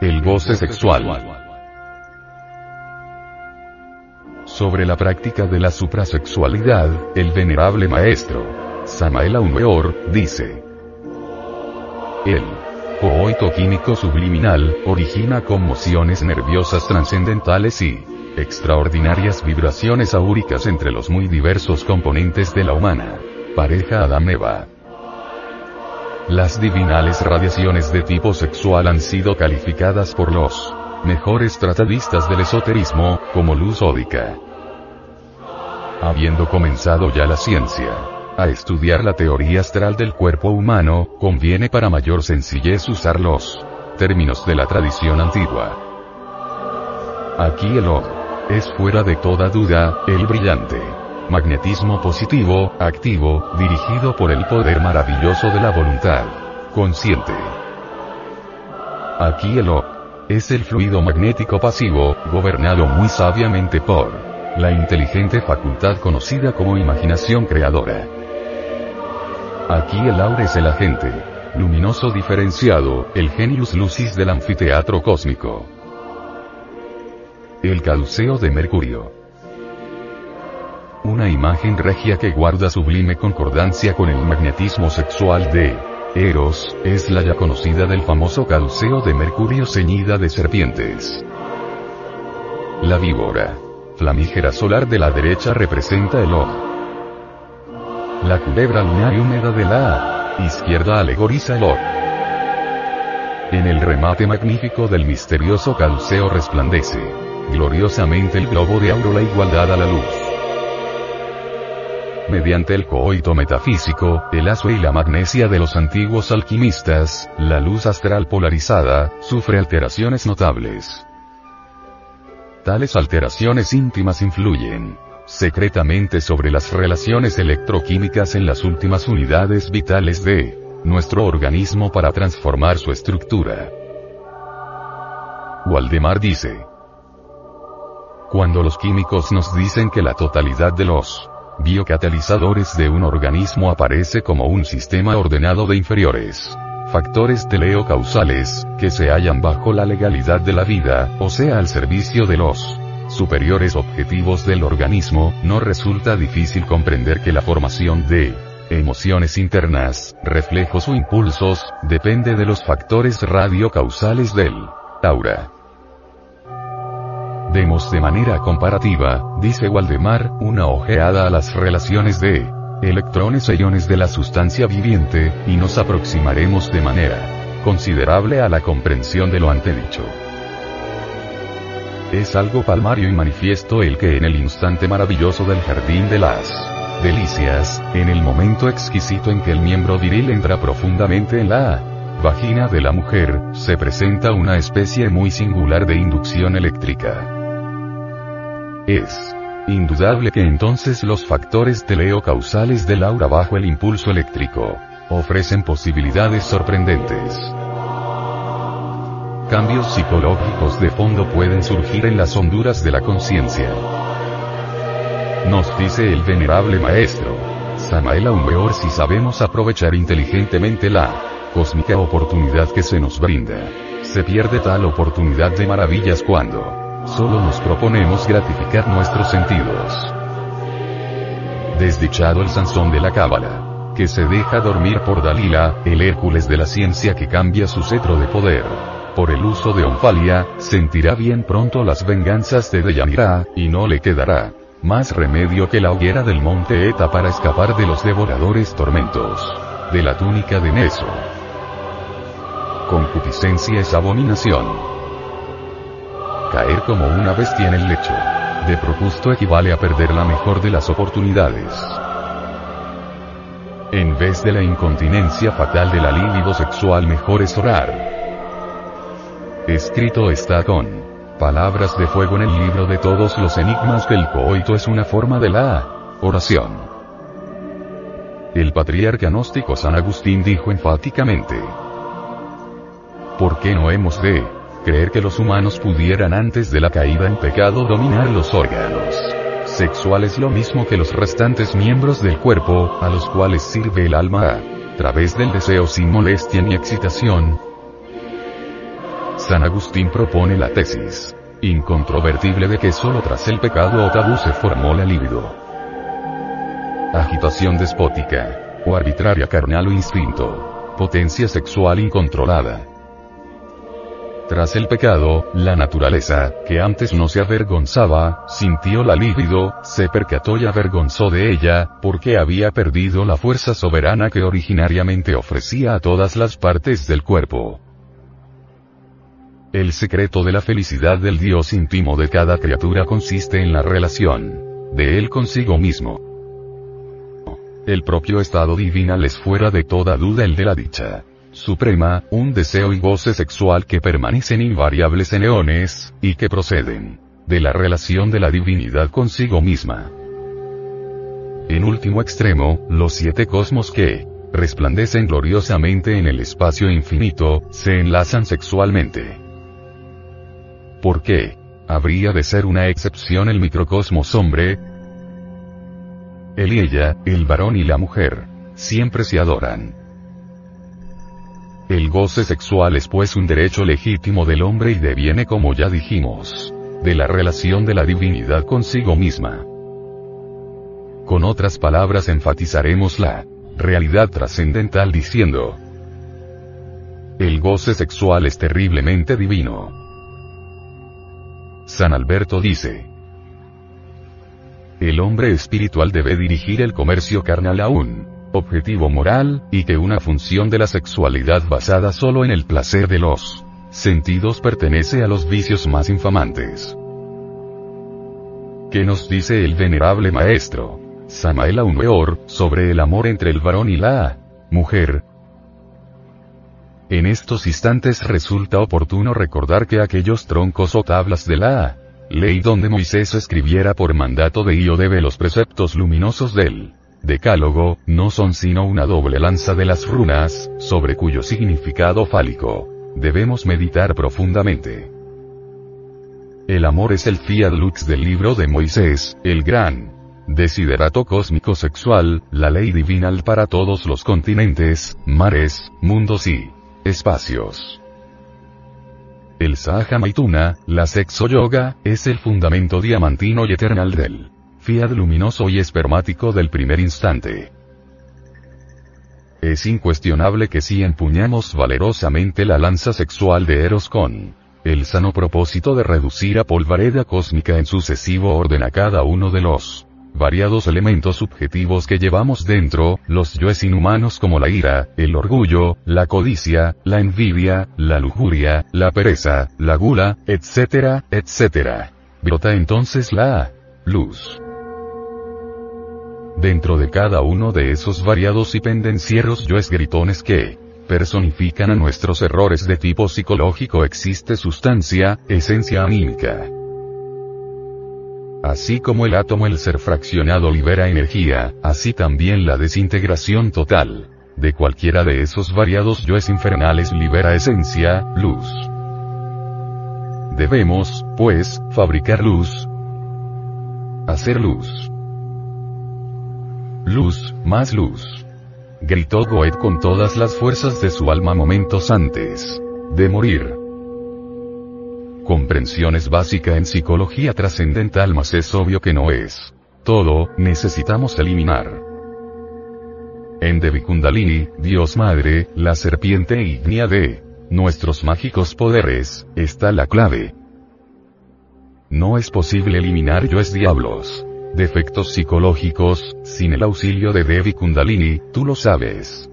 El goce sexual. Sobre la práctica de la suprasexualidad, el venerable maestro, Samael Aumeor, dice. El coito químico subliminal, origina conmociones nerviosas trascendentales y extraordinarias vibraciones aúricas entre los muy diversos componentes de la humana pareja Adameva. Las divinales radiaciones de tipo sexual han sido calificadas por los mejores tratadistas del esoterismo, como luz ódica. Habiendo comenzado ya la ciencia a estudiar la teoría astral del cuerpo humano, conviene para mayor sencillez usar los términos de la tradición antigua. Aquí el O es fuera de toda duda, el brillante magnetismo positivo, activo, dirigido por el poder maravilloso de la voluntad consciente. Aquí el O es el fluido magnético pasivo, gobernado muy sabiamente por la inteligente facultad conocida como imaginación creadora. Aquí el aura es el agente luminoso diferenciado, el genius lucis del anfiteatro cósmico. El caduceo de Mercurio. Una imagen regia que guarda sublime concordancia con el magnetismo sexual de Eros, es la ya conocida del famoso caduceo de Mercurio ceñida de serpientes. La víbora. Flamígera solar de la derecha representa el ojo. La culebra lunar y húmeda de la izquierda alegoriza el ojo. En el remate magnífico del misterioso caduceo resplandece gloriosamente el globo de auro la igualdad a la luz mediante el coito metafísico, el aso y la magnesia de los antiguos alquimistas, la luz astral polarizada, sufre alteraciones notables. Tales alteraciones íntimas influyen secretamente sobre las relaciones electroquímicas en las últimas unidades vitales de nuestro organismo para transformar su estructura. Waldemar dice, cuando los químicos nos dicen que la totalidad de los biocatalizadores de un organismo aparece como un sistema ordenado de inferiores factores teleocausales, que se hallan bajo la legalidad de la vida, o sea al servicio de los superiores objetivos del organismo, no resulta difícil comprender que la formación de emociones internas, reflejos o impulsos, depende de los factores radiocausales del aura. Demos de manera comparativa, dice Waldemar, una ojeada a las relaciones de electrones e iones de la sustancia viviente, y nos aproximaremos de manera considerable a la comprensión de lo antedicho. Es algo palmario y manifiesto el que en el instante maravilloso del jardín de las delicias, en el momento exquisito en que el miembro viril entra profundamente en la vagina de la mujer, se presenta una especie muy singular de inducción eléctrica. Es indudable que entonces los factores teleocausales del aura bajo el impulso eléctrico ofrecen posibilidades sorprendentes. Cambios psicológicos de fondo pueden surgir en las honduras de la conciencia. Nos dice el venerable maestro, Samael Aumbeor si sabemos aprovechar inteligentemente la cósmica oportunidad que se nos brinda. Se pierde tal oportunidad de maravillas cuando Solo nos proponemos gratificar nuestros sentidos. Desdichado el Sansón de la Cábala. Que se deja dormir por Dalila, el Hércules de la ciencia que cambia su cetro de poder. Por el uso de Onfalia, sentirá bien pronto las venganzas de Deyanira, y no le quedará más remedio que la hoguera del monte Eta para escapar de los devoradores tormentos. De la túnica de Neso. Concupiscencia es abominación. Caer como una bestia en el lecho. De propusto equivale a perder la mejor de las oportunidades. En vez de la incontinencia fatal de la libido sexual mejor es orar. Escrito está con palabras de fuego en el libro de todos los enigmas que el coito es una forma de la oración. El patriarca gnóstico San Agustín dijo enfáticamente, ¿por qué no hemos de creer que los humanos pudieran antes de la caída en pecado dominar los órganos sexuales lo mismo que los restantes miembros del cuerpo, a los cuales sirve el alma a través del deseo sin molestia ni excitación. San Agustín propone la tesis incontrovertible de que solo tras el pecado o tabú se formó la libido. Agitación despótica, o arbitraria carnal o instinto, potencia sexual incontrolada. Tras el pecado, la naturaleza, que antes no se avergonzaba, sintió la libido, se percató y avergonzó de ella, porque había perdido la fuerza soberana que originariamente ofrecía a todas las partes del cuerpo. El secreto de la felicidad del Dios íntimo de cada criatura consiste en la relación de Él consigo mismo. El propio estado divinal es fuera de toda duda el de la dicha suprema, un deseo y goce sexual que permanecen invariables en eones, y que proceden de la relación de la divinidad consigo misma. En último extremo, los siete cosmos que resplandecen gloriosamente en el espacio infinito, se enlazan sexualmente. ¿Por qué? ¿Habría de ser una excepción el microcosmos hombre? Él y ella, el varón y la mujer, siempre se adoran. El goce sexual es pues un derecho legítimo del hombre y deviene como ya dijimos, de la relación de la divinidad consigo misma. Con otras palabras enfatizaremos la realidad trascendental diciendo, el goce sexual es terriblemente divino. San Alberto dice, el hombre espiritual debe dirigir el comercio carnal a un objetivo moral, y que una función de la sexualidad basada solo en el placer de los sentidos pertenece a los vicios más infamantes. ¿Qué nos dice el venerable maestro? Samael Aumeor, sobre el amor entre el varón y la mujer, en estos instantes resulta oportuno recordar que aquellos troncos o tablas de la ley donde Moisés escribiera por mandato de Iodebe los preceptos luminosos del Decálogo, no son sino una doble lanza de las runas, sobre cuyo significado fálico debemos meditar profundamente. El amor es el fiat lux del libro de Moisés, el gran desiderato cósmico sexual, la ley divinal para todos los continentes, mares, mundos y espacios. El Sahaja Maituna, la sexo yoga, es el fundamento diamantino y eternal del fiat luminoso y espermático del primer instante. Es incuestionable que si empuñamos valerosamente la lanza sexual de Eros con el sano propósito de reducir a polvareda cósmica en sucesivo orden a cada uno de los variados elementos subjetivos que llevamos dentro, los yoes inhumanos como la ira, el orgullo, la codicia, la envidia, la lujuria, la pereza, la gula, etcétera, etcétera. Brota entonces la luz. Dentro de cada uno de esos variados y pendencieros yoes gritones que personifican a nuestros errores de tipo psicológico existe sustancia, esencia anímica. Así como el átomo el ser fraccionado libera energía, así también la desintegración total de cualquiera de esos variados yoes infernales libera esencia, luz. Debemos, pues, fabricar luz. Hacer luz. Luz, más luz. Gritó Goethe con todas las fuerzas de su alma momentos antes de morir comprensión es básica en psicología trascendental mas es obvio que no es. Todo, necesitamos eliminar. En Devi Kundalini, Dios Madre, la serpiente ignia de nuestros mágicos poderes, está la clave. No es posible eliminar yoes diablos. Defectos psicológicos, sin el auxilio de Devi Kundalini, tú lo sabes.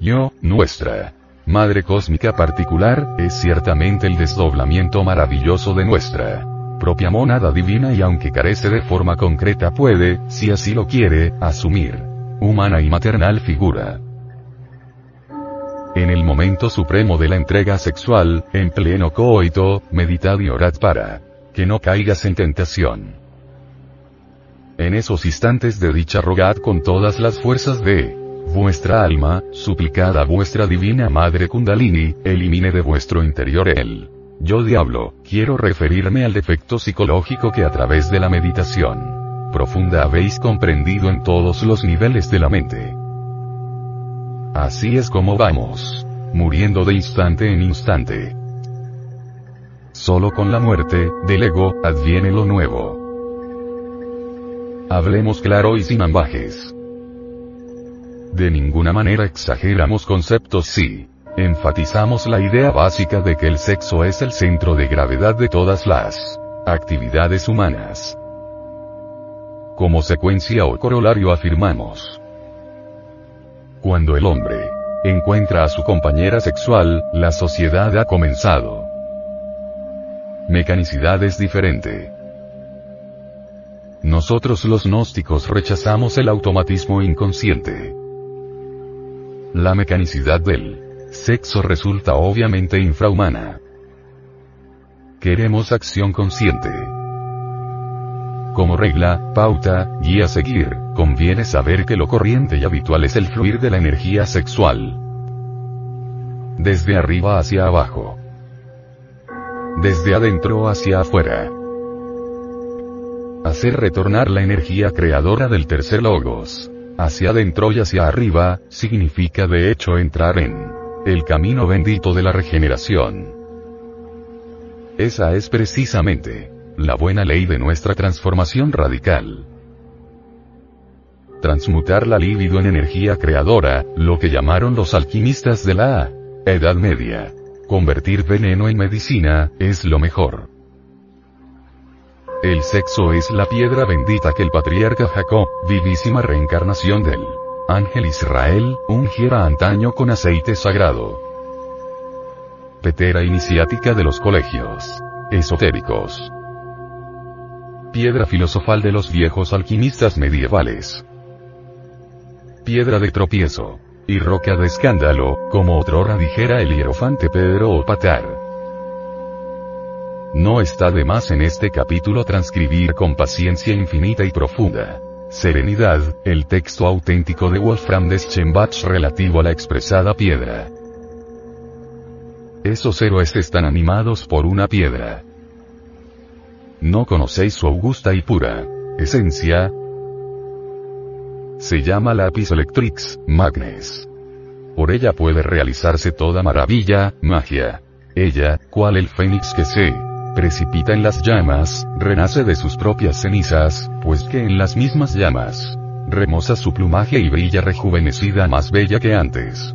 Yo, nuestra Madre cósmica particular, es ciertamente el desdoblamiento maravilloso de nuestra propia monada divina y aunque carece de forma concreta puede, si así lo quiere, asumir humana y maternal figura. En el momento supremo de la entrega sexual, en pleno coito, meditad y orad para que no caigas en tentación. En esos instantes de dicha rogad con todas las fuerzas de vuestra alma, suplicad a vuestra divina Madre Kundalini, elimine de vuestro interior el yo diablo, quiero referirme al defecto psicológico que a través de la meditación profunda habéis comprendido en todos los niveles de la mente. Así es como vamos muriendo de instante en instante. Solo con la muerte, del ego, adviene lo nuevo. Hablemos claro y sin ambajes. De ninguna manera exageramos conceptos si enfatizamos la idea básica de que el sexo es el centro de gravedad de todas las actividades humanas. Como secuencia o corolario afirmamos. Cuando el hombre encuentra a su compañera sexual, la sociedad ha comenzado. Mecanicidad es diferente. Nosotros los gnósticos rechazamos el automatismo inconsciente. La mecanicidad del sexo resulta obviamente infrahumana. Queremos acción consciente. Como regla, pauta, guía a seguir, conviene saber que lo corriente y habitual es el fluir de la energía sexual. Desde arriba hacia abajo. Desde adentro hacia afuera. Hacer retornar la energía creadora del tercer logos hacia adentro y hacia arriba, significa de hecho entrar en el camino bendito de la regeneración. Esa es precisamente la buena ley de nuestra transformación radical. Transmutar la libido en energía creadora, lo que llamaron los alquimistas de la Edad Media. Convertir veneno en medicina, es lo mejor. El sexo es la piedra bendita que el patriarca Jacob, vivísima reencarnación del ángel Israel, ungiera antaño con aceite sagrado. Petera iniciática de los colegios esotéricos. Piedra filosofal de los viejos alquimistas medievales. Piedra de tropiezo. Y roca de escándalo, como otrora dijera el hierofante Pedro Opatar. No está de más en este capítulo transcribir con paciencia infinita y profunda serenidad, el texto auténtico de Wolfram de Schembach relativo a la expresada piedra. Esos héroes están animados por una piedra. ¿No conocéis su augusta y pura esencia? Se llama lápiz electrix, magnes. Por ella puede realizarse toda maravilla, magia. Ella, cual el fénix que se precipita en las llamas, renace de sus propias cenizas, pues que en las mismas llamas, remoza su plumaje y brilla rejuvenecida más bella que antes.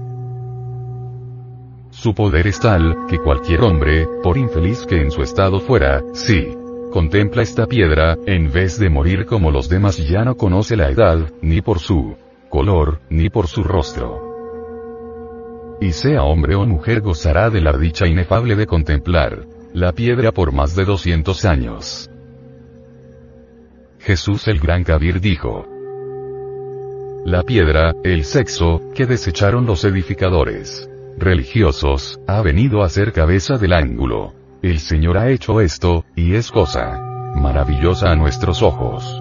Su poder es tal, que cualquier hombre, por infeliz que en su estado fuera, si contempla esta piedra, en vez de morir como los demás ya no conoce la edad, ni por su color, ni por su rostro. Y sea hombre o mujer gozará de la dicha inefable de contemplar la piedra por más de 200 años. Jesús el Gran Kabir dijo, La piedra, el sexo, que desecharon los edificadores religiosos, ha venido a ser cabeza del ángulo. El Señor ha hecho esto, y es cosa maravillosa a nuestros ojos.